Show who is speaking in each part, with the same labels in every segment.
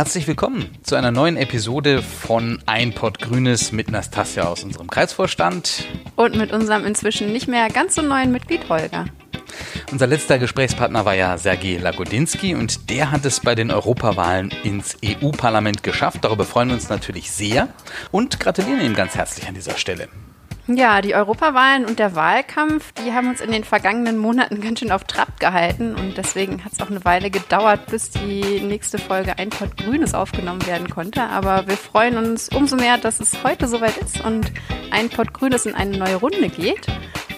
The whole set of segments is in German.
Speaker 1: Herzlich willkommen zu einer neuen Episode von Ein Pott Grünes mit Nastasia aus unserem Kreisvorstand.
Speaker 2: Und mit unserem inzwischen nicht mehr ganz so neuen Mitglied Holger.
Speaker 1: Unser letzter Gesprächspartner war ja Sergej Lagodinsky und der hat es bei den Europawahlen ins EU-Parlament geschafft. Darüber freuen wir uns natürlich sehr und gratulieren ihm ganz herzlich an dieser Stelle.
Speaker 2: Ja, die Europawahlen und der Wahlkampf, die haben uns in den vergangenen Monaten ganz schön auf Trab gehalten und deswegen hat es auch eine Weile gedauert, bis die nächste Folge Ein Pott Grünes aufgenommen werden konnte. Aber wir freuen uns umso mehr, dass es heute soweit ist und Ein Pott Grünes in eine neue Runde geht.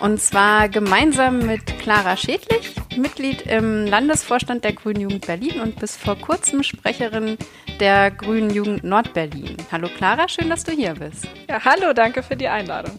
Speaker 2: Und zwar gemeinsam mit Clara Schädlich, Mitglied im Landesvorstand der Grünen Jugend Berlin und bis vor kurzem Sprecherin der Grünen Jugend Nordberlin. Hallo Clara, schön, dass du hier bist.
Speaker 3: Ja, hallo, danke für die Einladung.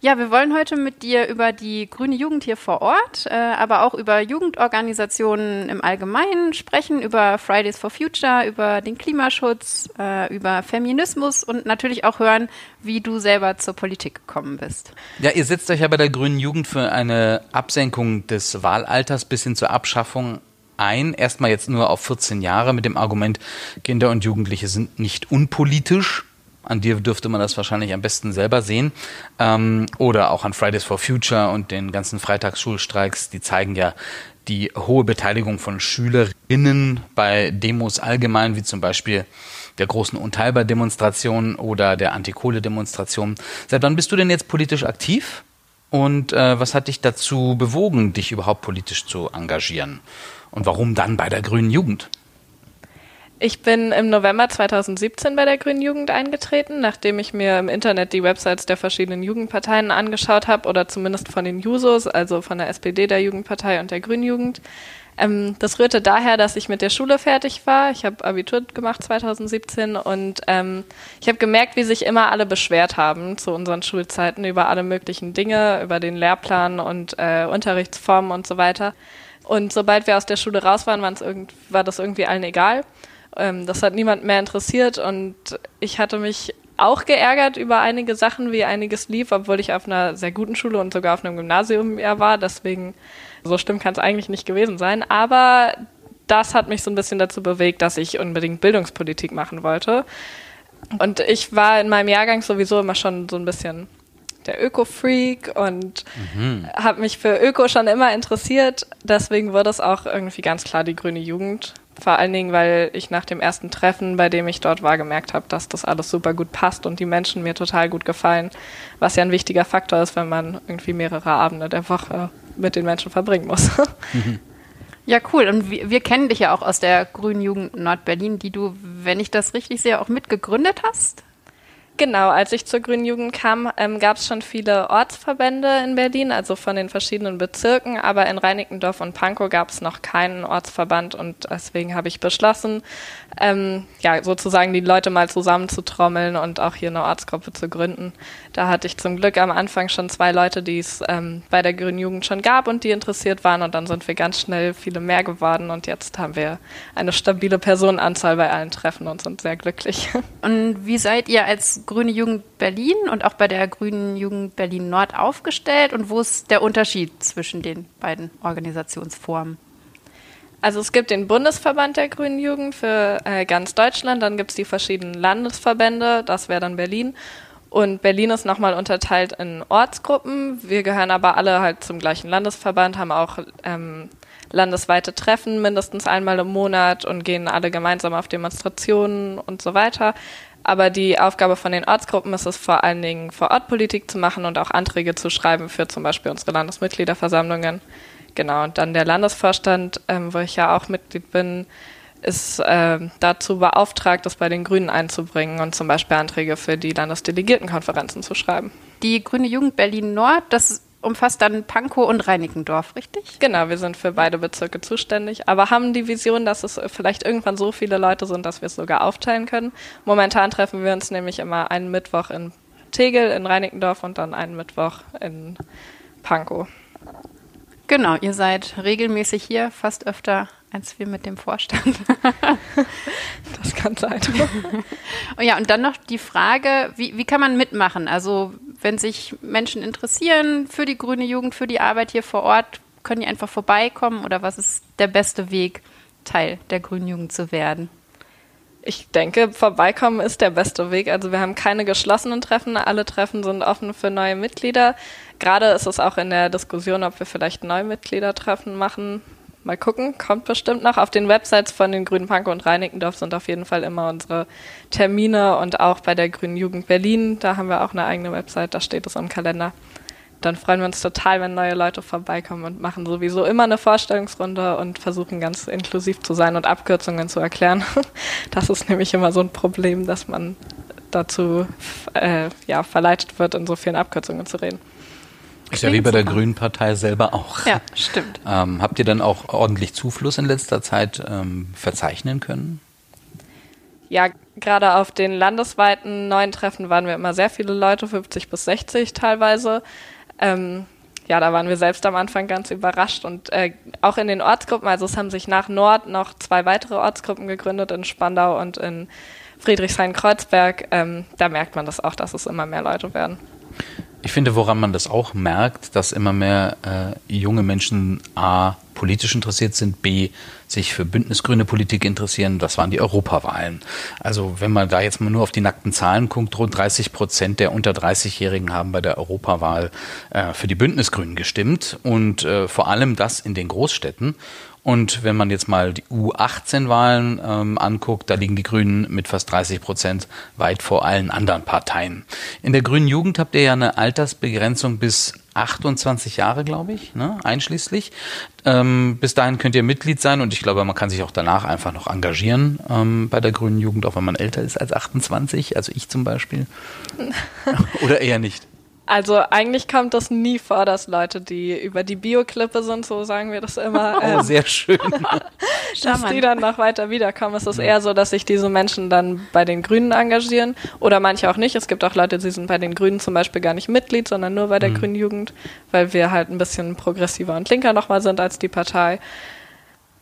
Speaker 2: Ja, wir wollen heute mit dir über die grüne Jugend hier vor Ort, äh, aber auch über Jugendorganisationen im Allgemeinen sprechen, über Fridays for Future, über den Klimaschutz, äh, über Feminismus und natürlich auch hören, wie du selber zur Politik gekommen bist.
Speaker 1: Ja, ihr setzt euch ja bei der grünen Jugend für eine Absenkung des Wahlalters bis hin zur Abschaffung ein. Erstmal jetzt nur auf 14 Jahre mit dem Argument, Kinder und Jugendliche sind nicht unpolitisch. An dir dürfte man das wahrscheinlich am besten selber sehen. Ähm, oder auch an Fridays for Future und den ganzen Freitagsschulstreiks. Die zeigen ja die hohe Beteiligung von Schülerinnen bei Demos allgemein, wie zum Beispiel der großen Unteilbar-Demonstration oder der Antikohle-Demonstration. Seit wann bist du denn jetzt politisch aktiv? Und äh, was hat dich dazu bewogen, dich überhaupt politisch zu engagieren? Und warum dann bei der Grünen Jugend?
Speaker 3: Ich bin im November 2017 bei der Grünen Jugend eingetreten, nachdem ich mir im Internet die Websites der verschiedenen Jugendparteien angeschaut habe oder zumindest von den Jusos, also von der SPD, der Jugendpartei und der Grünen Jugend. Ähm, das rührte daher, dass ich mit der Schule fertig war. Ich habe Abitur gemacht 2017 und ähm, ich habe gemerkt, wie sich immer alle beschwert haben zu unseren Schulzeiten über alle möglichen Dinge, über den Lehrplan und äh, Unterrichtsformen und so weiter. Und sobald wir aus der Schule raus waren, war das irgendwie allen egal. Ähm, das hat niemand mehr interessiert und ich hatte mich auch geärgert über einige Sachen, wie einiges lief, obwohl ich auf einer sehr guten Schule und sogar auf einem Gymnasium ja war. Deswegen, so schlimm kann es eigentlich nicht gewesen sein. Aber das hat mich so ein bisschen dazu bewegt, dass ich unbedingt Bildungspolitik machen wollte. Und ich war in meinem Jahrgang sowieso immer schon so ein bisschen der Öko-Freak und mhm. habe mich für Öko schon immer interessiert. Deswegen wurde es auch irgendwie ganz klar die grüne Jugend. Vor allen Dingen, weil ich nach dem ersten Treffen, bei dem ich dort war, gemerkt habe, dass das alles super gut passt und die Menschen mir total gut gefallen. Was ja ein wichtiger Faktor ist, wenn man irgendwie mehrere Abende der Woche mit den Menschen verbringen muss.
Speaker 2: Ja, cool. Und wir, wir, kennen dich ja auch aus der Grünen Jugend Nordberlin, die du, wenn ich das richtig sehe, auch mitgegründet hast.
Speaker 3: Genau, als ich zur Grünen Jugend kam, ähm, gab es schon viele Ortsverbände in Berlin, also von den verschiedenen Bezirken, aber in Reinickendorf und Pankow gab es noch keinen Ortsverband und deswegen habe ich beschlossen, ähm, ja, sozusagen die Leute mal zusammenzutrommeln und auch hier eine Ortsgruppe zu gründen. Da hatte ich zum Glück am Anfang schon zwei Leute, die es ähm, bei der Grünen Jugend schon gab und die interessiert waren und dann sind wir ganz schnell viele mehr geworden und jetzt haben wir eine stabile Personenanzahl bei allen Treffen und sind sehr glücklich.
Speaker 2: Und wie seid ihr als Grüne Jugend Berlin und auch bei der Grünen Jugend Berlin Nord aufgestellt und wo ist der Unterschied zwischen den beiden Organisationsformen?
Speaker 3: Also es gibt den Bundesverband der Grünen Jugend für äh, ganz Deutschland, dann gibt es die verschiedenen Landesverbände, das wäre dann Berlin. Und Berlin ist nochmal unterteilt in Ortsgruppen. Wir gehören aber alle halt zum gleichen Landesverband, haben auch ähm, landesweite Treffen mindestens einmal im Monat und gehen alle gemeinsam auf Demonstrationen und so weiter. Aber die Aufgabe von den Ortsgruppen ist es vor allen Dingen vor Ort Politik zu machen und auch Anträge zu schreiben für zum Beispiel unsere Landesmitgliederversammlungen. Genau, und dann der Landesvorstand, ähm, wo ich ja auch Mitglied bin, ist äh, dazu beauftragt, das bei den Grünen einzubringen und zum Beispiel Anträge für die Landesdelegiertenkonferenzen zu schreiben.
Speaker 2: Die Grüne Jugend Berlin Nord, das umfasst dann Pankow und Reinickendorf, richtig?
Speaker 3: Genau, wir sind für beide Bezirke zuständig, aber haben die Vision, dass es vielleicht irgendwann so viele Leute sind, dass wir es sogar aufteilen können. Momentan treffen wir uns nämlich immer einen Mittwoch in Tegel, in Reinickendorf und dann einen Mittwoch in Pankow.
Speaker 2: Genau, ihr seid regelmäßig hier, fast öfter als wir mit dem Vorstand.
Speaker 3: das kann sein.
Speaker 2: oh ja, und dann noch die Frage, wie, wie kann man mitmachen? Also wenn sich Menschen interessieren für die grüne Jugend, für die Arbeit hier vor Ort, können die einfach vorbeikommen oder was ist der beste Weg, Teil der grünen Jugend zu werden?
Speaker 3: Ich denke, vorbeikommen ist der beste Weg. Also wir haben keine geschlossenen Treffen. Alle Treffen sind offen für neue Mitglieder. Gerade ist es auch in der Diskussion, ob wir vielleicht neue Mitgliedertreffen machen. Mal gucken, kommt bestimmt noch. Auf den Websites von den Grünen Pankow und Reinickendorf sind auf jeden Fall immer unsere Termine und auch bei der Grünen Jugend Berlin, da haben wir auch eine eigene Website, da steht es im Kalender dann freuen wir uns total, wenn neue Leute vorbeikommen und machen sowieso immer eine Vorstellungsrunde und versuchen ganz inklusiv zu sein und Abkürzungen zu erklären. Das ist nämlich immer so ein Problem, dass man dazu äh, ja, verleitet wird, in so vielen Abkürzungen zu reden.
Speaker 1: Ist ja wie bei der Grünen Partei selber auch.
Speaker 2: Ja, stimmt.
Speaker 1: Ähm, habt ihr dann auch ordentlich Zufluss in letzter Zeit ähm, verzeichnen können?
Speaker 3: Ja, gerade auf den landesweiten neuen Treffen waren wir immer sehr viele Leute, 50 bis 60 teilweise. Ähm, ja, da waren wir selbst am Anfang ganz überrascht und äh, auch in den Ortsgruppen, also es haben sich nach Nord noch zwei weitere Ortsgruppen gegründet in Spandau und in Friedrichshain-Kreuzberg. Ähm, da merkt man das auch, dass es immer mehr Leute werden.
Speaker 1: Ich finde, woran man das auch merkt, dass immer mehr äh, junge Menschen A politisch interessiert sind, B sich für bündnisgrüne Politik interessieren, das waren die Europawahlen. Also wenn man da jetzt mal nur auf die nackten Zahlen guckt, rund 30 Prozent der unter 30-Jährigen haben bei der Europawahl äh, für die Bündnisgrünen gestimmt und äh, vor allem das in den Großstädten. Und wenn man jetzt mal die U18-Wahlen ähm, anguckt, da liegen die Grünen mit fast 30 Prozent weit vor allen anderen Parteien. In der Grünen Jugend habt ihr ja eine Altersbegrenzung bis 28 Jahre, glaube ich, ne, einschließlich. Ähm, bis dahin könnt ihr Mitglied sein und ich glaube, man kann sich auch danach einfach noch engagieren ähm, bei der Grünen Jugend, auch wenn man älter ist als 28, also ich zum Beispiel. Oder eher nicht.
Speaker 3: Also eigentlich kommt das nie vor, dass Leute, die über die Bioklippe sind, so sagen wir das immer.
Speaker 1: Oh, ähm, sehr schön.
Speaker 3: dass die dann noch weiter wiederkommen. Es ist eher so, dass sich diese Menschen dann bei den Grünen engagieren oder manche auch nicht. Es gibt auch Leute, die sind bei den Grünen zum Beispiel gar nicht Mitglied, sondern nur bei der mhm. Grünen Jugend, weil wir halt ein bisschen progressiver und linker nochmal sind als die Partei.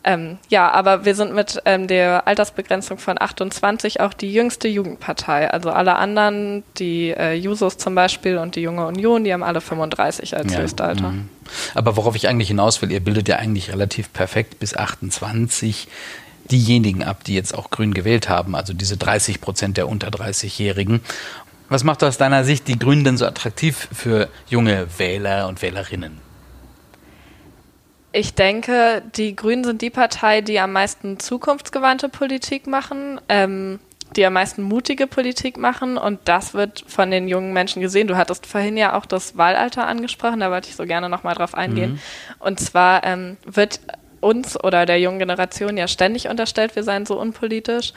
Speaker 3: Ähm, ja, aber wir sind mit ähm, der Altersbegrenzung von 28 auch die jüngste Jugendpartei. Also alle anderen, die äh, Jusos zum Beispiel und die Junge Union, die haben alle 35 als ja. Höchstalter. Mhm.
Speaker 1: Aber worauf ich eigentlich hinaus will, ihr bildet ja eigentlich relativ perfekt bis 28 diejenigen ab, die jetzt auch grün gewählt haben, also diese 30 Prozent der unter 30-Jährigen. Was macht aus deiner Sicht die Grünen denn so attraktiv für junge Wähler und Wählerinnen?
Speaker 3: Ich denke, die Grünen sind die Partei, die am meisten zukunftsgewandte Politik machen, ähm, die am meisten mutige Politik machen und das wird von den jungen Menschen gesehen. Du hattest vorhin ja auch das Wahlalter angesprochen, da wollte ich so gerne nochmal drauf eingehen. Mhm. Und zwar ähm, wird uns oder der jungen Generation ja ständig unterstellt, wir seien so unpolitisch.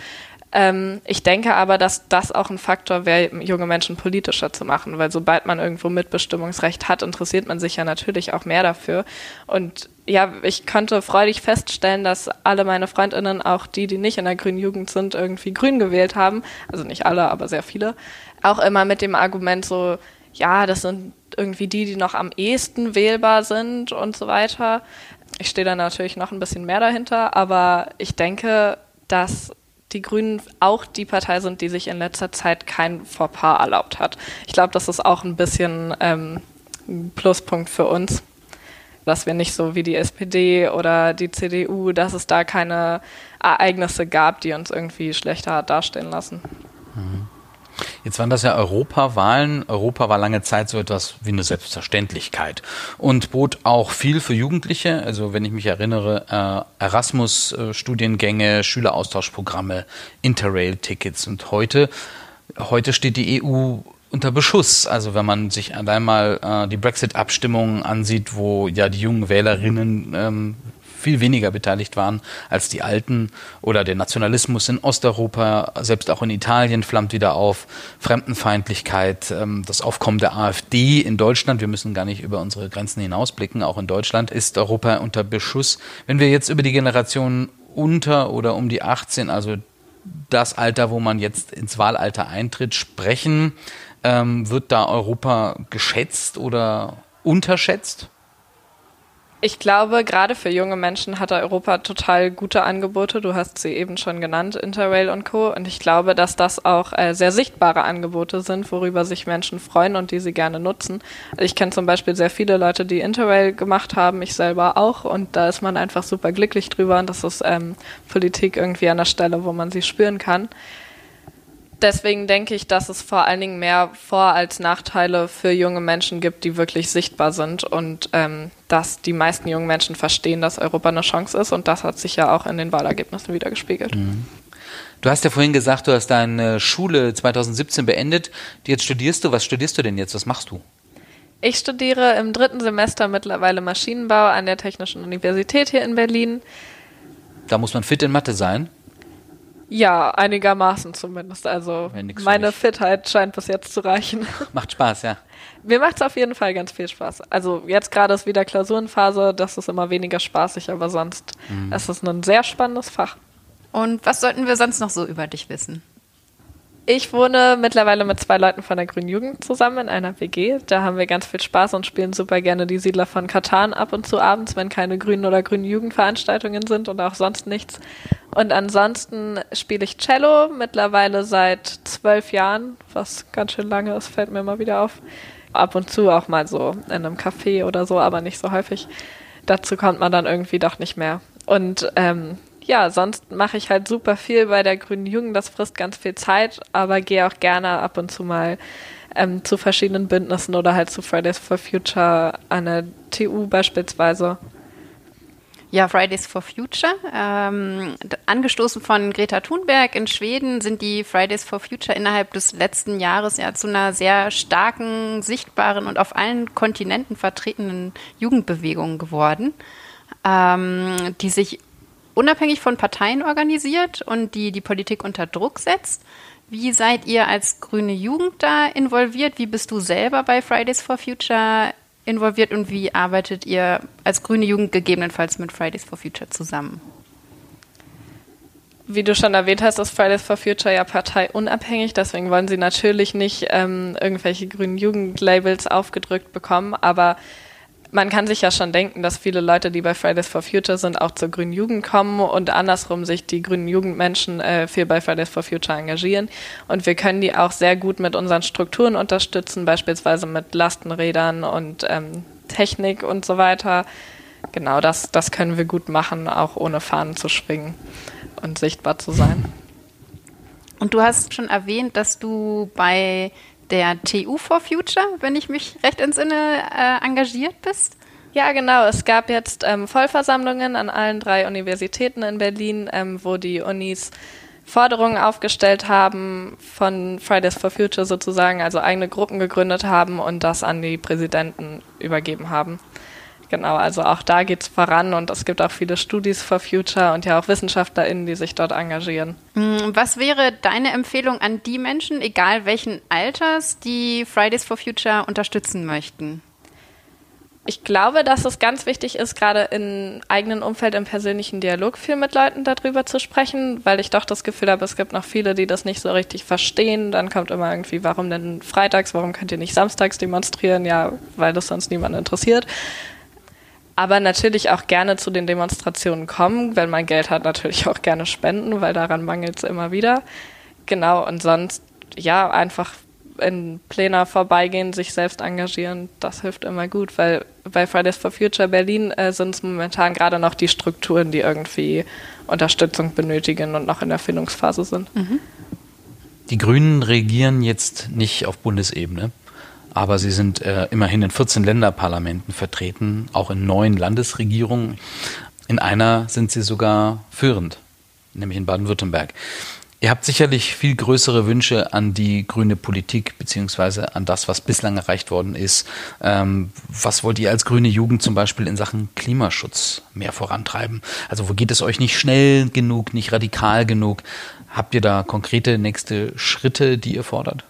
Speaker 3: Ähm, ich denke aber, dass das auch ein Faktor wäre, junge Menschen politischer zu machen, weil sobald man irgendwo Mitbestimmungsrecht hat, interessiert man sich ja natürlich auch mehr dafür. Und ja, ich konnte freudig feststellen, dass alle meine Freundinnen, auch die, die nicht in der grünen Jugend sind, irgendwie grün gewählt haben. Also nicht alle, aber sehr viele. Auch immer mit dem Argument so, ja, das sind irgendwie die, die noch am ehesten wählbar sind und so weiter. Ich stehe da natürlich noch ein bisschen mehr dahinter, aber ich denke, dass die Grünen auch die Partei sind, die sich in letzter Zeit kein Fauxpas erlaubt hat. Ich glaube, das ist auch ein bisschen ähm, ein Pluspunkt für uns, dass wir nicht so wie die SPD oder die CDU, dass es da keine Ereignisse gab, die uns irgendwie schlechter dastehen lassen.
Speaker 1: Mhm. Jetzt waren das ja Europawahlen. Europa war lange Zeit so etwas wie eine Selbstverständlichkeit und bot auch viel für Jugendliche. Also wenn ich mich erinnere, äh, Erasmus-Studiengänge, Schüleraustauschprogramme, Interrail-Tickets und heute, heute steht die EU unter Beschuss. Also wenn man sich allein mal äh, die Brexit-Abstimmung ansieht, wo ja die jungen Wählerinnen ähm, viel weniger beteiligt waren als die Alten. Oder der Nationalismus in Osteuropa, selbst auch in Italien flammt wieder auf. Fremdenfeindlichkeit, ähm, das Aufkommen der AfD in Deutschland. Wir müssen gar nicht über unsere Grenzen hinausblicken. Auch in Deutschland ist Europa unter Beschuss. Wenn wir jetzt über die Generation unter oder um die 18, also das Alter, wo man jetzt ins Wahlalter eintritt, sprechen, ähm, wird da Europa geschätzt oder unterschätzt?
Speaker 3: Ich glaube, gerade für junge Menschen hat Europa total gute Angebote. Du hast sie eben schon genannt, Interrail und Co. Und ich glaube, dass das auch äh, sehr sichtbare Angebote sind, worüber sich Menschen freuen und die sie gerne nutzen. Ich kenne zum Beispiel sehr viele Leute, die Interrail gemacht haben, ich selber auch. Und da ist man einfach super glücklich drüber. Und das ist ähm, Politik irgendwie an der Stelle, wo man sie spüren kann deswegen denke ich, dass es vor allen Dingen mehr Vor- als Nachteile für junge Menschen gibt, die wirklich sichtbar sind und ähm, dass die meisten jungen Menschen verstehen, dass Europa eine Chance ist und das hat sich ja auch in den Wahlergebnissen wieder gespiegelt. Mhm.
Speaker 1: Du hast ja vorhin gesagt, du hast deine Schule 2017 beendet. Jetzt studierst du. Was studierst du denn jetzt? Was machst du?
Speaker 3: Ich studiere im dritten Semester mittlerweile Maschinenbau an der Technischen Universität hier in Berlin.
Speaker 1: Da muss man fit in Mathe sein.
Speaker 3: Ja, einigermaßen zumindest. Also meine Fitheit scheint bis jetzt zu reichen.
Speaker 1: Macht Spaß, ja.
Speaker 3: Mir macht es auf jeden Fall ganz viel Spaß. Also jetzt gerade ist wieder Klausurenphase, das ist immer weniger spaßig, aber sonst mhm. ist es ein sehr spannendes Fach.
Speaker 2: Und was sollten wir sonst noch so über dich wissen?
Speaker 3: Ich wohne mittlerweile mit zwei Leuten von der Grünen Jugend zusammen in einer WG. Da haben wir ganz viel Spaß und spielen super gerne die Siedler von Katan ab und zu abends, wenn keine Grünen oder Grünen Jugendveranstaltungen sind und auch sonst nichts. Und ansonsten spiele ich Cello mittlerweile seit zwölf Jahren, was ganz schön lange ist, fällt mir immer wieder auf. Ab und zu auch mal so in einem Café oder so, aber nicht so häufig. Dazu kommt man dann irgendwie doch nicht mehr. Und ähm, ja, sonst mache ich halt super viel bei der Grünen Jugend. Das frisst ganz viel Zeit, aber gehe auch gerne ab und zu mal ähm, zu verschiedenen Bündnissen oder halt zu Fridays for Future an der TU beispielsweise.
Speaker 2: Ja, Fridays for Future. Ähm, angestoßen von Greta Thunberg in Schweden sind die Fridays for Future innerhalb des letzten Jahres ja zu einer sehr starken, sichtbaren und auf allen Kontinenten vertretenen Jugendbewegung geworden, ähm, die sich unabhängig von Parteien organisiert und die die Politik unter Druck setzt. Wie seid ihr als grüne Jugend da involviert? Wie bist du selber bei Fridays for Future involviert und wie arbeitet ihr als grüne Jugend gegebenenfalls mit Fridays for Future zusammen?
Speaker 3: Wie du schon erwähnt hast, ist Fridays for Future ja parteiunabhängig, deswegen wollen sie natürlich nicht ähm, irgendwelche grünen Jugendlabels aufgedrückt bekommen, aber man kann sich ja schon denken, dass viele Leute, die bei Fridays for Future sind, auch zur Grünen Jugend kommen und andersrum sich die grünen Jugendmenschen äh, viel bei Fridays for Future engagieren. Und wir können die auch sehr gut mit unseren Strukturen unterstützen, beispielsweise mit Lastenrädern und ähm, Technik und so weiter. Genau, das, das können wir gut machen, auch ohne Fahnen zu schwingen und sichtbar zu sein.
Speaker 2: Und du hast schon erwähnt, dass du bei der TU for Future, wenn ich mich recht entsinne, äh, engagiert bist.
Speaker 3: Ja, genau. Es gab jetzt ähm, Vollversammlungen an allen drei Universitäten in Berlin, ähm, wo die Unis Forderungen aufgestellt haben von Fridays for Future sozusagen, also eigene Gruppen gegründet haben und das an die Präsidenten übergeben haben. Genau, also auch da geht es voran und es gibt auch viele Studies for Future und ja auch WissenschaftlerInnen, die sich dort engagieren.
Speaker 2: Mm, was wäre deine Empfehlung an die Menschen, egal welchen Alters, die Fridays for Future unterstützen möchten?
Speaker 3: Ich glaube, dass es ganz wichtig ist, gerade im eigenen Umfeld im persönlichen Dialog viel mit Leuten darüber zu sprechen, weil ich doch das Gefühl habe, es gibt noch viele, die das nicht so richtig verstehen. Dann kommt immer irgendwie, warum denn freitags, warum könnt ihr nicht samstags demonstrieren? Ja, weil das sonst niemand interessiert aber natürlich auch gerne zu den Demonstrationen kommen. Wenn man Geld hat, natürlich auch gerne spenden, weil daran mangelt es immer wieder. Genau, und sonst, ja, einfach in Pläne vorbeigehen, sich selbst engagieren, das hilft immer gut, weil bei Fridays for Future Berlin äh, sind es momentan gerade noch die Strukturen, die irgendwie Unterstützung benötigen und noch in der Findungsphase sind. Mhm.
Speaker 1: Die Grünen regieren jetzt nicht auf Bundesebene aber sie sind äh, immerhin in 14 Länderparlamenten vertreten, auch in neun Landesregierungen. In einer sind sie sogar führend, nämlich in Baden-Württemberg. Ihr habt sicherlich viel größere Wünsche an die grüne Politik beziehungsweise an das, was bislang erreicht worden ist. Ähm, was wollt ihr als grüne Jugend zum Beispiel in Sachen Klimaschutz mehr vorantreiben? Also wo geht es euch nicht schnell genug, nicht radikal genug? Habt ihr da konkrete nächste Schritte, die ihr fordert?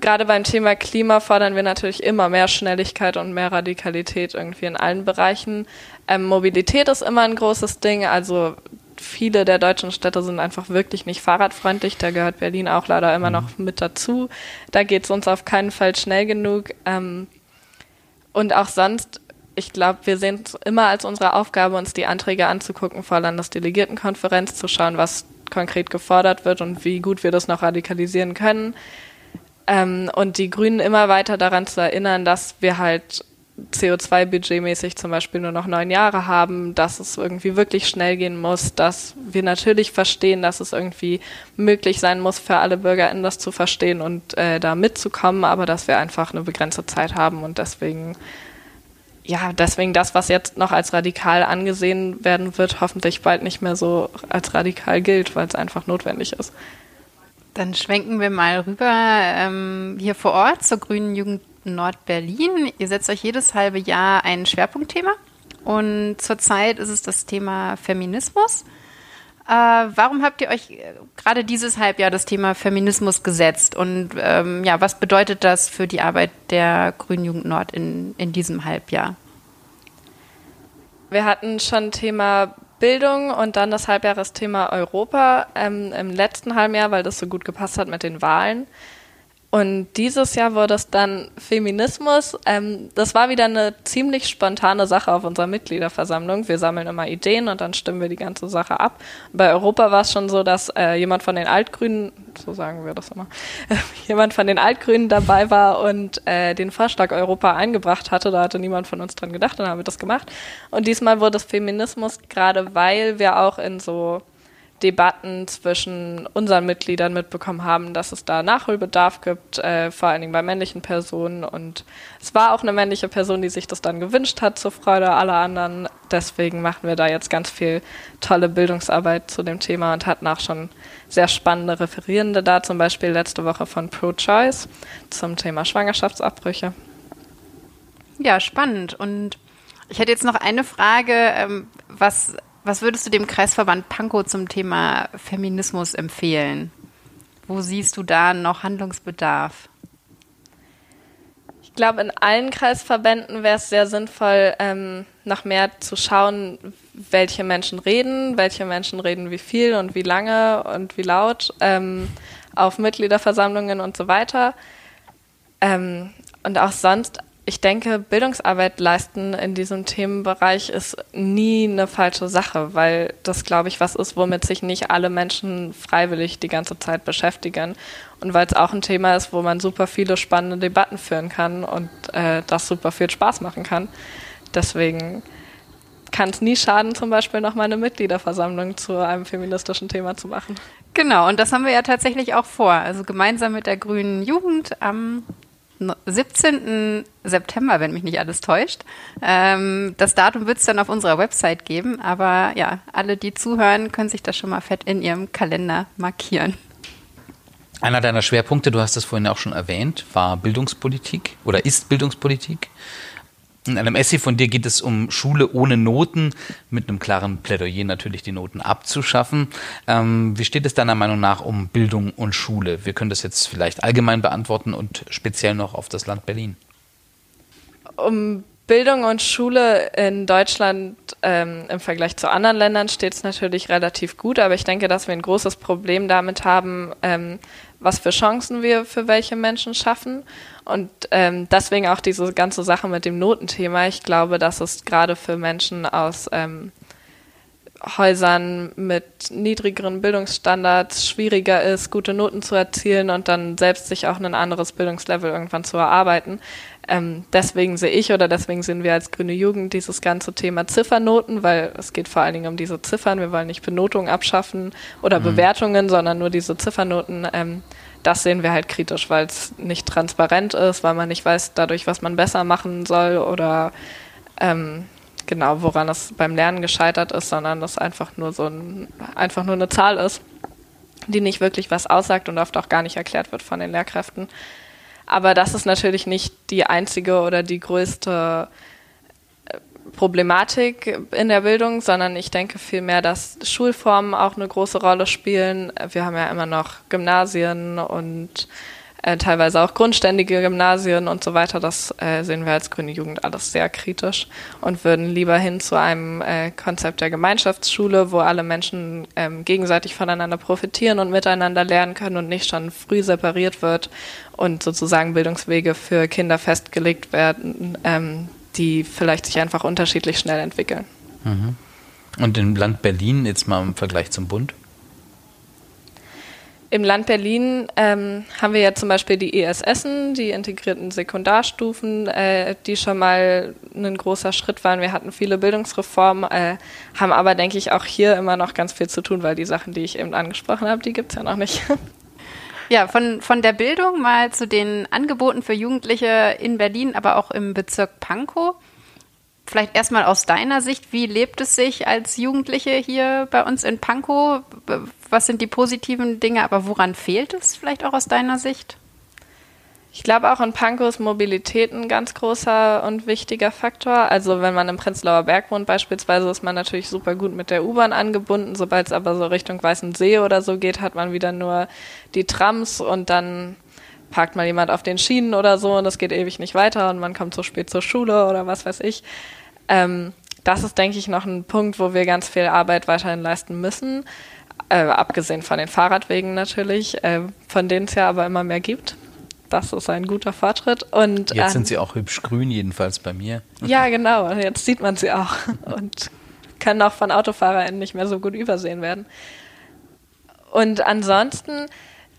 Speaker 3: Gerade beim Thema Klima fordern wir natürlich immer mehr Schnelligkeit und mehr Radikalität irgendwie in allen Bereichen. Ähm, Mobilität ist immer ein großes Ding. Also viele der deutschen Städte sind einfach wirklich nicht fahrradfreundlich. Da gehört Berlin auch leider immer noch mit dazu. Da geht es uns auf keinen Fall schnell genug. Ähm, und auch sonst ich glaube, wir sehen es immer als unsere Aufgabe, uns die Anträge anzugucken vor Landesdelegiertenkonferenz, zu schauen, was konkret gefordert wird und wie gut wir das noch radikalisieren können. Ähm, und die Grünen immer weiter daran zu erinnern, dass wir halt CO2-budgetmäßig zum Beispiel nur noch neun Jahre haben, dass es irgendwie wirklich schnell gehen muss, dass wir natürlich verstehen, dass es irgendwie möglich sein muss, für alle BürgerInnen das zu verstehen und äh, da mitzukommen, aber dass wir einfach eine begrenzte Zeit haben und deswegen, ja, deswegen das, was jetzt noch als radikal angesehen werden wird, hoffentlich bald nicht mehr so als radikal gilt, weil es einfach notwendig ist.
Speaker 2: Dann schwenken wir mal rüber ähm, hier vor Ort zur Grünen Jugend Nordberlin. Ihr setzt euch jedes halbe Jahr ein Schwerpunktthema und zurzeit ist es das Thema Feminismus. Äh, warum habt ihr euch äh, gerade dieses Halbjahr das Thema Feminismus gesetzt und ähm, ja, was bedeutet das für die Arbeit der Grünen Jugend Nord in, in diesem Halbjahr?
Speaker 3: Wir hatten schon Thema Bildung und dann das Halbjahresthema Europa ähm, im letzten halben Jahr, weil das so gut gepasst hat mit den Wahlen. Und dieses Jahr wurde es dann Feminismus. Ähm, das war wieder eine ziemlich spontane Sache auf unserer Mitgliederversammlung. Wir sammeln immer Ideen und dann stimmen wir die ganze Sache ab. Bei Europa war es schon so, dass äh, jemand von den Altgrünen, so sagen wir das immer, jemand von den Altgrünen dabei war und äh, den Vorschlag Europa eingebracht hatte. Da hatte niemand von uns dran gedacht, dann haben wir das gemacht. Und diesmal wurde es Feminismus, gerade weil wir auch in so Debatten zwischen unseren Mitgliedern mitbekommen haben, dass es da Nachholbedarf gibt, äh, vor allen Dingen bei männlichen Personen. Und es war auch eine männliche Person, die sich das dann gewünscht hat, zur Freude aller anderen. Deswegen machen wir da jetzt ganz viel tolle Bildungsarbeit zu dem Thema und hatten auch schon sehr spannende Referierende da, zum Beispiel letzte Woche von Pro-Choice zum Thema Schwangerschaftsabbrüche.
Speaker 2: Ja, spannend. Und ich hätte jetzt noch eine Frage, ähm, was was würdest du dem Kreisverband Pankow zum Thema Feminismus empfehlen? Wo siehst du da noch Handlungsbedarf?
Speaker 3: Ich glaube, in allen Kreisverbänden wäre es sehr sinnvoll, ähm, noch mehr zu schauen, welche Menschen reden, welche Menschen reden wie viel und wie lange und wie laut ähm, auf Mitgliederversammlungen und so weiter. Ähm, und auch sonst ich denke, Bildungsarbeit leisten in diesem Themenbereich ist nie eine falsche Sache, weil das, glaube ich, was ist, womit sich nicht alle Menschen freiwillig die ganze Zeit beschäftigen. Und weil es auch ein Thema ist, wo man super viele spannende Debatten führen kann und äh, das super viel Spaß machen kann. Deswegen kann es nie schaden, zum Beispiel noch mal eine Mitgliederversammlung zu einem feministischen Thema zu machen.
Speaker 2: Genau, und das haben wir ja tatsächlich auch vor. Also gemeinsam mit der Grünen Jugend am 17. September, wenn mich nicht alles täuscht. Ähm, das Datum wird es dann auf unserer Website geben, aber ja, alle, die zuhören, können sich das schon mal fett in ihrem Kalender markieren.
Speaker 1: Einer deiner Schwerpunkte, du hast es vorhin auch schon erwähnt, war Bildungspolitik oder ist Bildungspolitik. In einem Essay von dir geht es um Schule ohne Noten, mit einem klaren Plädoyer natürlich die Noten abzuschaffen. Ähm, wie steht es deiner Meinung nach um Bildung und Schule? Wir können das jetzt vielleicht allgemein beantworten und speziell noch auf das Land Berlin.
Speaker 3: Um Bildung und Schule in Deutschland ähm, im Vergleich zu anderen Ländern steht es natürlich relativ gut, aber ich denke, dass wir ein großes Problem damit haben, ähm, was für Chancen wir für welche Menschen schaffen. Und ähm, deswegen auch diese ganze Sache mit dem Notenthema. Ich glaube, dass es gerade für Menschen aus ähm, Häusern mit niedrigeren Bildungsstandards schwieriger ist, gute Noten zu erzielen und dann selbst sich auch ein anderes Bildungslevel irgendwann zu erarbeiten. Ähm, deswegen sehe ich oder deswegen sehen wir als Grüne Jugend dieses ganze Thema Ziffernoten, weil es geht vor allen Dingen um diese Ziffern. Wir wollen nicht Benotungen abschaffen oder mhm. Bewertungen, sondern nur diese Ziffernoten. Ähm, das sehen wir halt kritisch, weil es nicht transparent ist, weil man nicht weiß dadurch, was man besser machen soll oder ähm, genau, woran es beim Lernen gescheitert ist, sondern das einfach nur so ein, einfach nur eine Zahl ist, die nicht wirklich was aussagt und oft auch gar nicht erklärt wird von den Lehrkräften. Aber das ist natürlich nicht die einzige oder die größte äh, Problematik in der Bildung, sondern ich denke vielmehr, dass Schulformen auch eine große Rolle spielen. Wir haben ja immer noch Gymnasien und äh, teilweise auch grundständige Gymnasien und so weiter. Das äh, sehen wir als Grüne Jugend alles sehr kritisch und würden lieber hin zu einem äh, Konzept der Gemeinschaftsschule, wo alle Menschen ähm, gegenseitig voneinander profitieren und miteinander lernen können und nicht schon früh separiert wird und sozusagen Bildungswege für Kinder festgelegt werden, ähm, die vielleicht sich einfach unterschiedlich schnell entwickeln.
Speaker 1: Mhm. Und im Land Berlin, jetzt mal im Vergleich zum Bund?
Speaker 3: Im Land Berlin ähm, haben wir ja zum Beispiel die ES Essen, die integrierten Sekundarstufen, äh, die schon mal ein großer Schritt waren. Wir hatten viele Bildungsreformen, äh, haben aber, denke ich, auch hier immer noch ganz viel zu tun, weil die Sachen, die ich eben angesprochen habe, die gibt es ja noch nicht.
Speaker 2: Ja, von, von der Bildung mal zu den Angeboten für Jugendliche in Berlin, aber auch im Bezirk Pankow. Vielleicht erstmal aus deiner Sicht, wie lebt es sich als Jugendliche hier bei uns in Pankow? Was sind die positiven Dinge, aber woran fehlt es vielleicht auch aus deiner Sicht?
Speaker 3: Ich glaube auch in Pankow ist Mobilität ein ganz großer und wichtiger Faktor. Also wenn man im Prenzlauer Berg wohnt beispielsweise, ist man natürlich super gut mit der U-Bahn angebunden. Sobald es aber so Richtung Weißen See oder so geht, hat man wieder nur die Trams und dann parkt mal jemand auf den Schienen oder so und es geht ewig nicht weiter und man kommt so spät zur Schule oder was weiß ich. Ähm, das ist, denke ich, noch ein Punkt, wo wir ganz viel Arbeit weiterhin leisten müssen. Äh, abgesehen von den Fahrradwegen natürlich, äh, von denen es ja aber immer mehr gibt. Das ist ein guter Fortschritt. Und,
Speaker 1: jetzt ähm, sind sie auch hübsch grün, jedenfalls bei mir.
Speaker 3: Ja, genau. Jetzt sieht man sie auch und können auch von AutofahrerInnen nicht mehr so gut übersehen werden. Und ansonsten,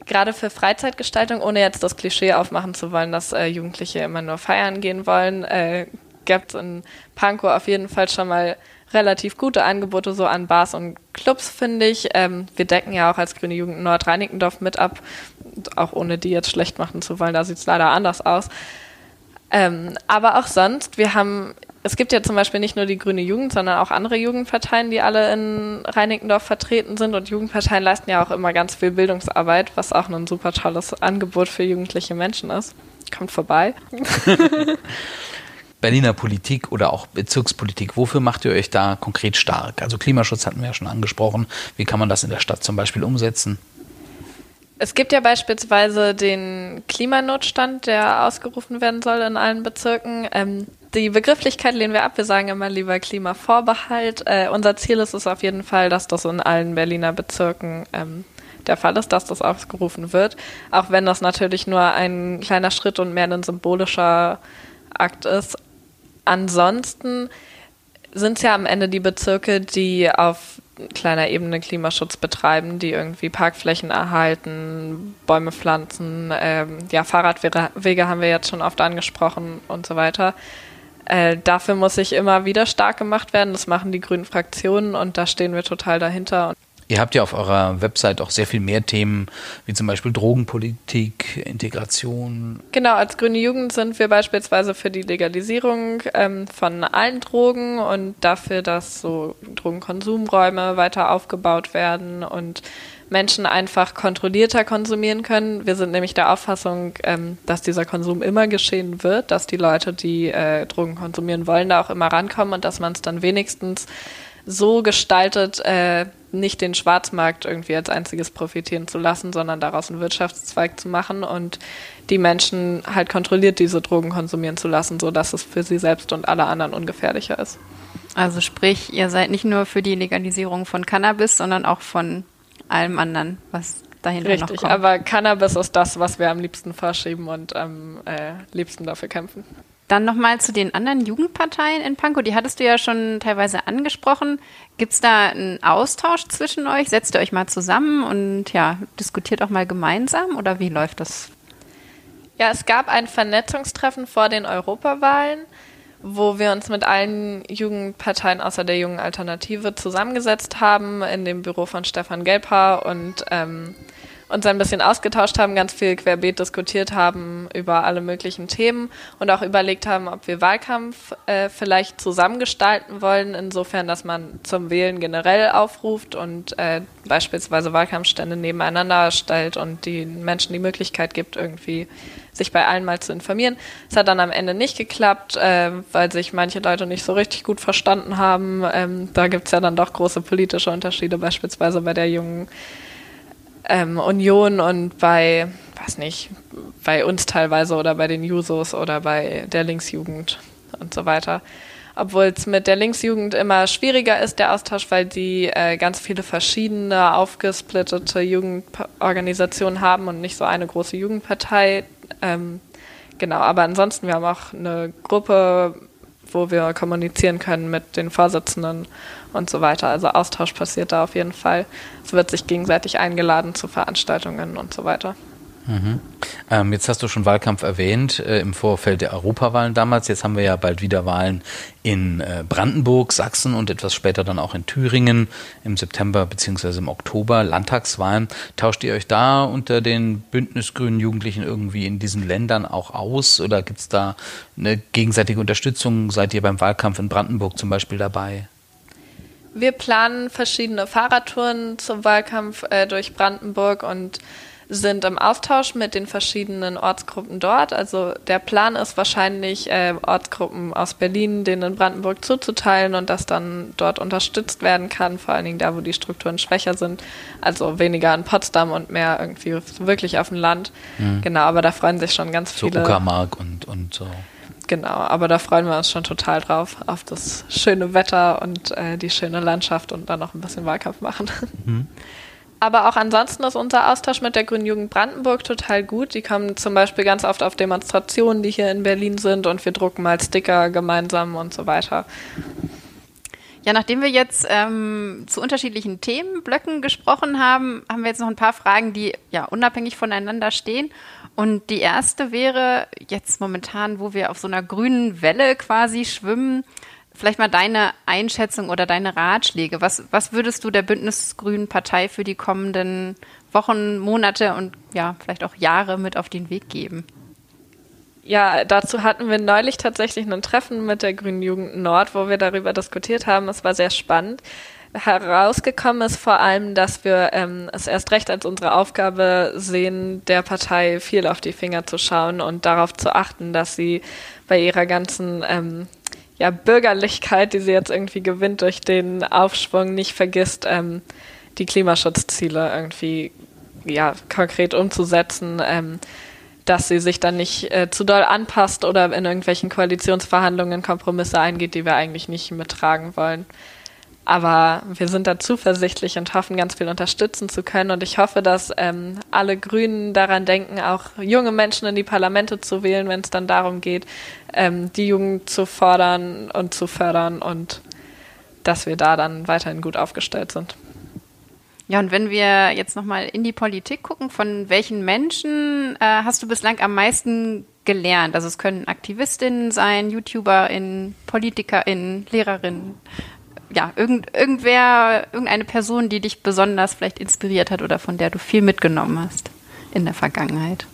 Speaker 3: gerade für Freizeitgestaltung, ohne jetzt das Klischee aufmachen zu wollen, dass äh, Jugendliche immer nur feiern gehen wollen, äh, gibt es in Pankow auf jeden Fall schon mal relativ gute Angebote so an Bars und Clubs, finde ich. Ähm, wir decken ja auch als Grüne Jugend Nordreinickendorf mit ab, auch ohne die jetzt schlecht machen zu wollen, da sieht es leider anders aus. Ähm, aber auch sonst, wir haben, es gibt ja zum Beispiel nicht nur die Grüne Jugend, sondern auch andere Jugendparteien, die alle in Reinickendorf vertreten sind und Jugendparteien leisten ja auch immer ganz viel Bildungsarbeit, was auch ein super tolles Angebot für jugendliche Menschen ist. Kommt vorbei.
Speaker 1: Berliner Politik oder auch Bezirkspolitik, wofür macht ihr euch da konkret stark? Also Klimaschutz hatten wir ja schon angesprochen. Wie kann man das in der Stadt zum Beispiel umsetzen?
Speaker 3: Es gibt ja beispielsweise den Klimanotstand, der ausgerufen werden soll in allen Bezirken. Ähm, die Begrifflichkeit lehnen wir ab. Wir sagen immer lieber Klimavorbehalt. Äh, unser Ziel ist es auf jeden Fall, dass das in allen Berliner Bezirken ähm, der Fall ist, dass das ausgerufen wird. Auch wenn das natürlich nur ein kleiner Schritt und mehr ein symbolischer Akt ist ansonsten sind es ja am Ende die Bezirke, die auf kleiner Ebene Klimaschutz betreiben, die irgendwie Parkflächen erhalten, Bäume pflanzen, ähm, ja, Fahrradwege haben wir jetzt schon oft angesprochen und so weiter. Äh, dafür muss sich immer wieder stark gemacht werden. Das machen die grünen Fraktionen und da stehen wir total dahinter.
Speaker 1: Ihr habt ja auf eurer Website auch sehr viel mehr Themen, wie zum Beispiel Drogenpolitik, Integration.
Speaker 3: Genau, als Grüne Jugend sind wir beispielsweise für die Legalisierung ähm, von allen Drogen und dafür, dass so Drogenkonsumräume weiter aufgebaut werden und Menschen einfach kontrollierter konsumieren können. Wir sind nämlich der Auffassung, ähm, dass dieser Konsum immer geschehen wird, dass die Leute, die äh, Drogen konsumieren wollen, da auch immer rankommen und dass man es dann wenigstens so gestaltet, äh, nicht den Schwarzmarkt irgendwie als einziges profitieren zu lassen, sondern daraus einen Wirtschaftszweig zu machen und die Menschen halt kontrolliert diese Drogen konsumieren zu lassen, sodass es für sie selbst und alle anderen ungefährlicher ist.
Speaker 2: Also sprich, ihr seid nicht nur für die Legalisierung von Cannabis, sondern auch von allem anderen, was dahinter
Speaker 3: Richtig,
Speaker 2: noch kommt.
Speaker 3: aber Cannabis ist das, was wir am liebsten verschieben und am äh, liebsten dafür kämpfen.
Speaker 2: Dann nochmal zu den anderen Jugendparteien in Pankow. Die hattest du ja schon teilweise angesprochen. Gibt es da einen Austausch zwischen euch? Setzt ihr euch mal zusammen und ja, diskutiert auch mal gemeinsam oder wie läuft das?
Speaker 3: Ja, es gab ein Vernetzungstreffen vor den Europawahlen, wo wir uns mit allen Jugendparteien außer der Jungen Alternative zusammengesetzt haben in dem Büro von Stefan Gelbhaar und ähm, uns ein bisschen ausgetauscht haben, ganz viel querbeet diskutiert haben über alle möglichen Themen und auch überlegt haben, ob wir Wahlkampf äh, vielleicht zusammengestalten wollen, insofern, dass man zum Wählen generell aufruft und äh, beispielsweise Wahlkampfstände nebeneinander stellt und den Menschen die Möglichkeit gibt, irgendwie sich bei allen mal zu informieren. Es hat dann am Ende nicht geklappt, äh, weil sich manche Leute nicht so richtig gut verstanden haben. Ähm, da gibt es ja dann doch große politische Unterschiede, beispielsweise bei der jungen ähm, Union und bei, weiß nicht, bei uns teilweise oder bei den Jusos oder bei der Linksjugend und so weiter. Obwohl es mit der Linksjugend immer schwieriger ist, der Austausch, weil die äh, ganz viele verschiedene aufgesplittete Jugendorganisationen haben und nicht so eine große Jugendpartei. Ähm, genau, aber ansonsten, wir haben auch eine Gruppe wo wir kommunizieren können mit den Vorsitzenden und so weiter. Also Austausch passiert da auf jeden Fall. Es wird sich gegenseitig eingeladen zu Veranstaltungen und so weiter.
Speaker 1: Mhm. Ähm, jetzt hast du schon Wahlkampf erwähnt äh, im Vorfeld der Europawahlen damals. Jetzt haben wir ja bald wieder Wahlen in äh, Brandenburg, Sachsen und etwas später dann auch in Thüringen im September bzw. im Oktober Landtagswahlen. Tauscht ihr euch da unter den bündnisgrünen Jugendlichen irgendwie in diesen Ländern auch aus oder gibt es da eine gegenseitige Unterstützung? Seid ihr beim Wahlkampf in Brandenburg zum Beispiel dabei?
Speaker 3: Wir planen verschiedene Fahrradtouren zum Wahlkampf äh, durch Brandenburg und sind im Austausch mit den verschiedenen Ortsgruppen dort. Also der Plan ist wahrscheinlich, äh, Ortsgruppen aus Berlin denen in Brandenburg zuzuteilen und das dann dort unterstützt werden kann, vor allen Dingen da, wo die Strukturen schwächer sind. Also weniger in Potsdam und mehr irgendwie wirklich auf dem Land. Mhm. Genau, aber da freuen sich schon ganz viele.
Speaker 1: So Uckermark und, und so.
Speaker 3: Genau, aber da freuen wir uns schon total drauf, auf das schöne Wetter und äh, die schöne Landschaft und dann noch ein bisschen Wahlkampf machen. Mhm. Aber auch ansonsten ist unser Austausch mit der Grünen Jugend Brandenburg total gut. Die kommen zum Beispiel ganz oft auf Demonstrationen, die hier in Berlin sind und wir drucken mal Sticker gemeinsam und so weiter.
Speaker 2: Ja, nachdem wir jetzt ähm, zu unterschiedlichen Themenblöcken gesprochen haben, haben wir jetzt noch ein paar Fragen, die ja unabhängig voneinander stehen. Und die erste wäre jetzt momentan, wo wir auf so einer grünen Welle quasi schwimmen, Vielleicht mal deine Einschätzung oder deine Ratschläge. Was, was würdest du der Bündnisgrünen Partei für die kommenden Wochen, Monate und ja, vielleicht auch Jahre mit auf den Weg geben?
Speaker 3: Ja, dazu hatten wir neulich tatsächlich ein Treffen mit der Grünen Jugend Nord, wo wir darüber diskutiert haben. Es war sehr spannend. Herausgekommen ist vor allem, dass wir ähm, es erst recht als unsere Aufgabe sehen, der Partei viel auf die Finger zu schauen und darauf zu achten, dass sie bei ihrer ganzen ähm, ja, Bürgerlichkeit, die sie jetzt irgendwie gewinnt durch den Aufschwung, nicht vergisst, ähm, die Klimaschutzziele irgendwie ja, konkret umzusetzen, ähm, dass sie sich dann nicht äh, zu doll anpasst oder in irgendwelchen Koalitionsverhandlungen Kompromisse eingeht, die wir eigentlich nicht mittragen wollen. Aber wir sind da zuversichtlich und hoffen, ganz viel unterstützen zu können. Und ich hoffe, dass ähm, alle Grünen daran denken, auch junge Menschen in die Parlamente zu wählen, wenn es dann darum geht, ähm, die Jugend zu fordern und zu fördern und dass wir da dann weiterhin gut aufgestellt sind.
Speaker 2: Ja, und wenn wir jetzt nochmal in die Politik gucken, von welchen Menschen äh, hast du bislang am meisten gelernt? Also es können Aktivistinnen sein, YouTuberInnen, PolitikerInnen, Lehrerinnen ja, irgend, irgendwer, irgendeine Person, die dich besonders vielleicht inspiriert hat oder von der du viel mitgenommen hast in der Vergangenheit?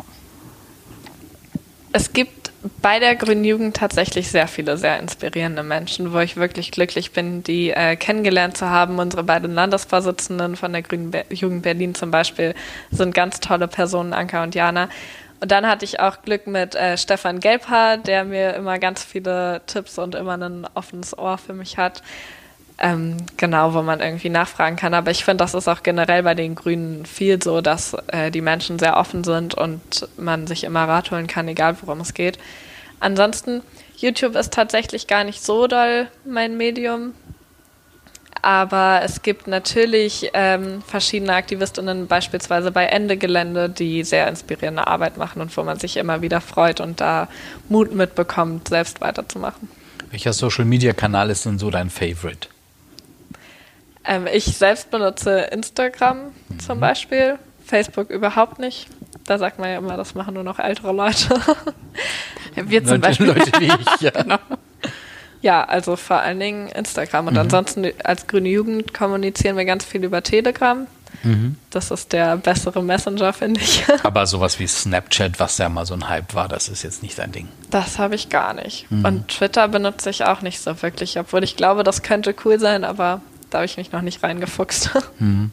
Speaker 3: Es gibt bei der Grünen Jugend tatsächlich sehr viele sehr inspirierende Menschen, wo ich wirklich glücklich bin, die äh, kennengelernt zu haben. Unsere beiden Landesvorsitzenden von der Grünen Be Jugend Berlin zum Beispiel sind ganz tolle Personen, Anka und Jana. Und dann hatte ich auch Glück mit äh, Stefan Gelbhaar, der mir immer ganz viele Tipps und immer ein offenes Ohr für mich hat. Ähm, genau, wo man irgendwie nachfragen kann. Aber ich finde, das ist auch generell bei den Grünen viel so, dass äh, die Menschen sehr offen sind und man sich immer Rat holen kann, egal worum es geht. Ansonsten, YouTube ist tatsächlich gar nicht so doll mein Medium. Aber es gibt natürlich ähm, verschiedene Aktivistinnen, beispielsweise bei Ende Gelände, die sehr inspirierende Arbeit machen und wo man sich immer wieder freut und da Mut mitbekommt, selbst weiterzumachen.
Speaker 1: Welcher Social-Media-Kanal ist denn so dein Favorite?
Speaker 3: Ähm, ich selbst benutze Instagram mhm. zum Beispiel, Facebook überhaupt nicht. Da sagt man ja immer, das machen nur noch ältere Leute.
Speaker 2: Wir zum Beispiel. Leute wie ich, ja. genau.
Speaker 3: Ja, also vor allen Dingen Instagram. Und mhm. ansonsten als grüne Jugend kommunizieren wir ganz viel über Telegram. Mhm. Das ist der bessere Messenger, finde ich.
Speaker 1: Aber sowas wie Snapchat, was ja mal so ein Hype war, das ist jetzt nicht dein Ding.
Speaker 3: Das habe ich gar nicht. Mhm. Und Twitter benutze ich auch nicht so wirklich, obwohl ich glaube, das könnte cool sein, aber da habe ich mich noch nicht reingefuchst.
Speaker 1: Mhm.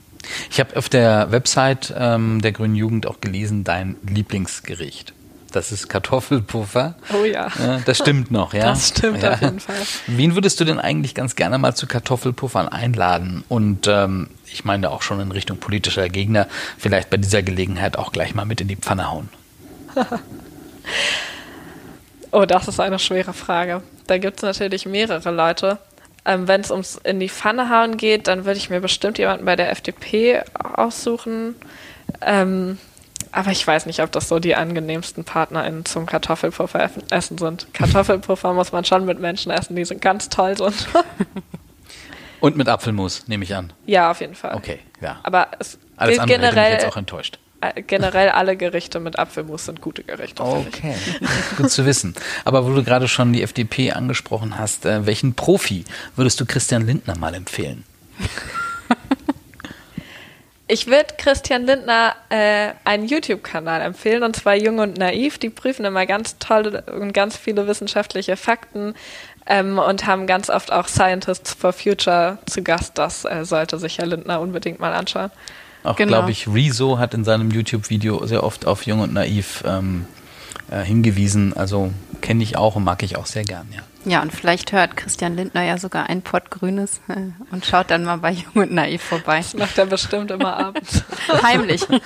Speaker 1: Ich habe auf der Website ähm, der Grünen Jugend auch gelesen, dein Lieblingsgericht. Das ist Kartoffelpuffer.
Speaker 3: Oh ja.
Speaker 1: ja. Das stimmt noch, ja.
Speaker 3: Das stimmt
Speaker 1: ja.
Speaker 3: auf jeden Fall.
Speaker 1: Wen würdest du denn eigentlich ganz gerne mal zu Kartoffelpuffern einladen? Und ähm, ich meine auch schon in Richtung politischer Gegner, vielleicht bei dieser Gelegenheit auch gleich mal mit in die Pfanne hauen.
Speaker 3: oh, das ist eine schwere Frage. Da gibt es natürlich mehrere Leute. Ähm, Wenn es ums in die Pfanne hauen geht, dann würde ich mir bestimmt jemanden bei der FDP aussuchen. Ähm, Aber ich weiß nicht, ob das so die angenehmsten PartnerInnen zum Kartoffelpuffer essen sind. Kartoffelpuffer muss man schon mit Menschen essen, die sind ganz toll sind.
Speaker 1: Und mit Apfelmus, nehme ich an.
Speaker 3: Ja, auf jeden Fall.
Speaker 1: Okay, ja.
Speaker 3: Aber es
Speaker 1: Alles
Speaker 3: gilt
Speaker 1: andere hätte mich
Speaker 3: generell,
Speaker 1: jetzt auch enttäuscht.
Speaker 3: Äh, generell alle Gerichte mit Apfelmus sind gute Gerichte.
Speaker 1: Okay, gut zu wissen. Aber wo du gerade schon die FDP angesprochen hast, äh, welchen Profi würdest du Christian Lindner mal empfehlen?
Speaker 3: Ich würde Christian Lindner äh, einen YouTube-Kanal empfehlen, und zwar Jung und Naiv. Die prüfen immer ganz tolle und ganz viele wissenschaftliche Fakten ähm, und haben ganz oft auch Scientists for Future zu Gast. Das äh, sollte sich Herr Lindner unbedingt mal anschauen.
Speaker 1: Auch,
Speaker 2: Genau.
Speaker 1: glaube ich, Rezo hat in seinem YouTube-Video sehr oft auf Jung und Naiv ähm, äh, hingewiesen. Also kenne ich auch und mag ich auch sehr gern, ja.
Speaker 2: Ja, und vielleicht hört Christian Lindner ja sogar ein Pott Grünes äh, und schaut dann mal bei Jung und Naiv vorbei.
Speaker 3: Das macht er bestimmt immer abends.
Speaker 2: Heimlich.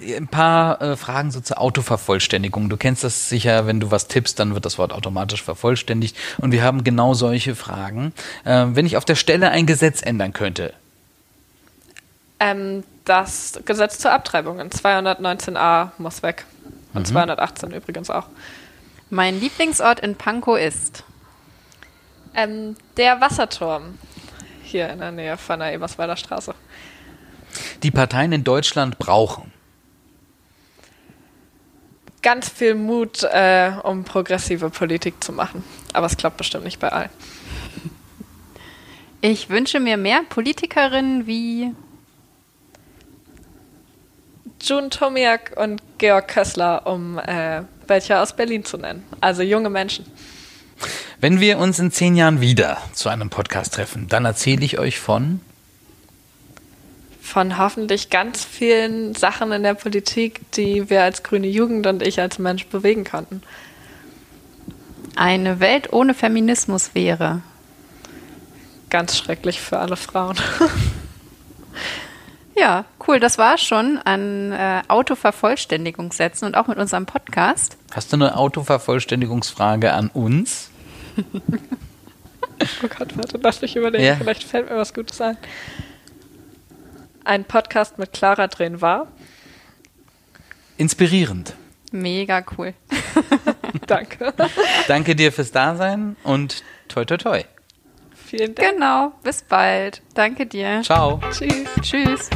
Speaker 1: Ein paar äh, Fragen so zur Autovervollständigung. Du kennst das sicher, wenn du was tippst, dann wird das Wort automatisch vervollständigt. Und wir haben genau solche Fragen. Äh, wenn ich auf der Stelle ein Gesetz ändern könnte,
Speaker 3: ähm, das Gesetz zur Abtreibung in 219a muss weg. Und 218 übrigens auch.
Speaker 2: Mein Lieblingsort in Pankow ist.
Speaker 3: Ähm, der Wasserturm. Hier in der Nähe von der Eberswalder Straße.
Speaker 1: die Parteien in Deutschland brauchen.
Speaker 3: Ganz viel Mut, äh, um progressive Politik zu machen. Aber es klappt bestimmt nicht bei allen.
Speaker 2: Ich wünsche mir mehr Politikerinnen wie.
Speaker 3: June Tomiak und Georg Kössler, um äh, welche aus Berlin zu nennen. Also junge Menschen.
Speaker 1: Wenn wir uns in zehn Jahren wieder zu einem Podcast treffen, dann erzähle ich euch von
Speaker 3: Von hoffentlich ganz vielen Sachen in der Politik, die wir als grüne Jugend und ich als Mensch bewegen konnten.
Speaker 2: Eine Welt ohne Feminismus wäre.
Speaker 3: Ganz schrecklich für alle Frauen.
Speaker 2: Ja, cool, das war schon an äh, Autovervollständigungssätzen und auch mit unserem Podcast.
Speaker 1: Hast du eine Autovervollständigungsfrage an uns?
Speaker 3: Oh Gott, warte, lass mich überlegen.
Speaker 1: Ja.
Speaker 3: Vielleicht fällt mir was Gutes ein. Ein Podcast mit Clara Drehn war.
Speaker 1: Inspirierend.
Speaker 2: Mega cool.
Speaker 3: Danke.
Speaker 1: Danke dir fürs Dasein und toi toi toi.
Speaker 3: Vielen Dank.
Speaker 2: Genau, bis bald. Danke dir.
Speaker 1: Ciao.
Speaker 3: Tschüss.
Speaker 2: Tschüss.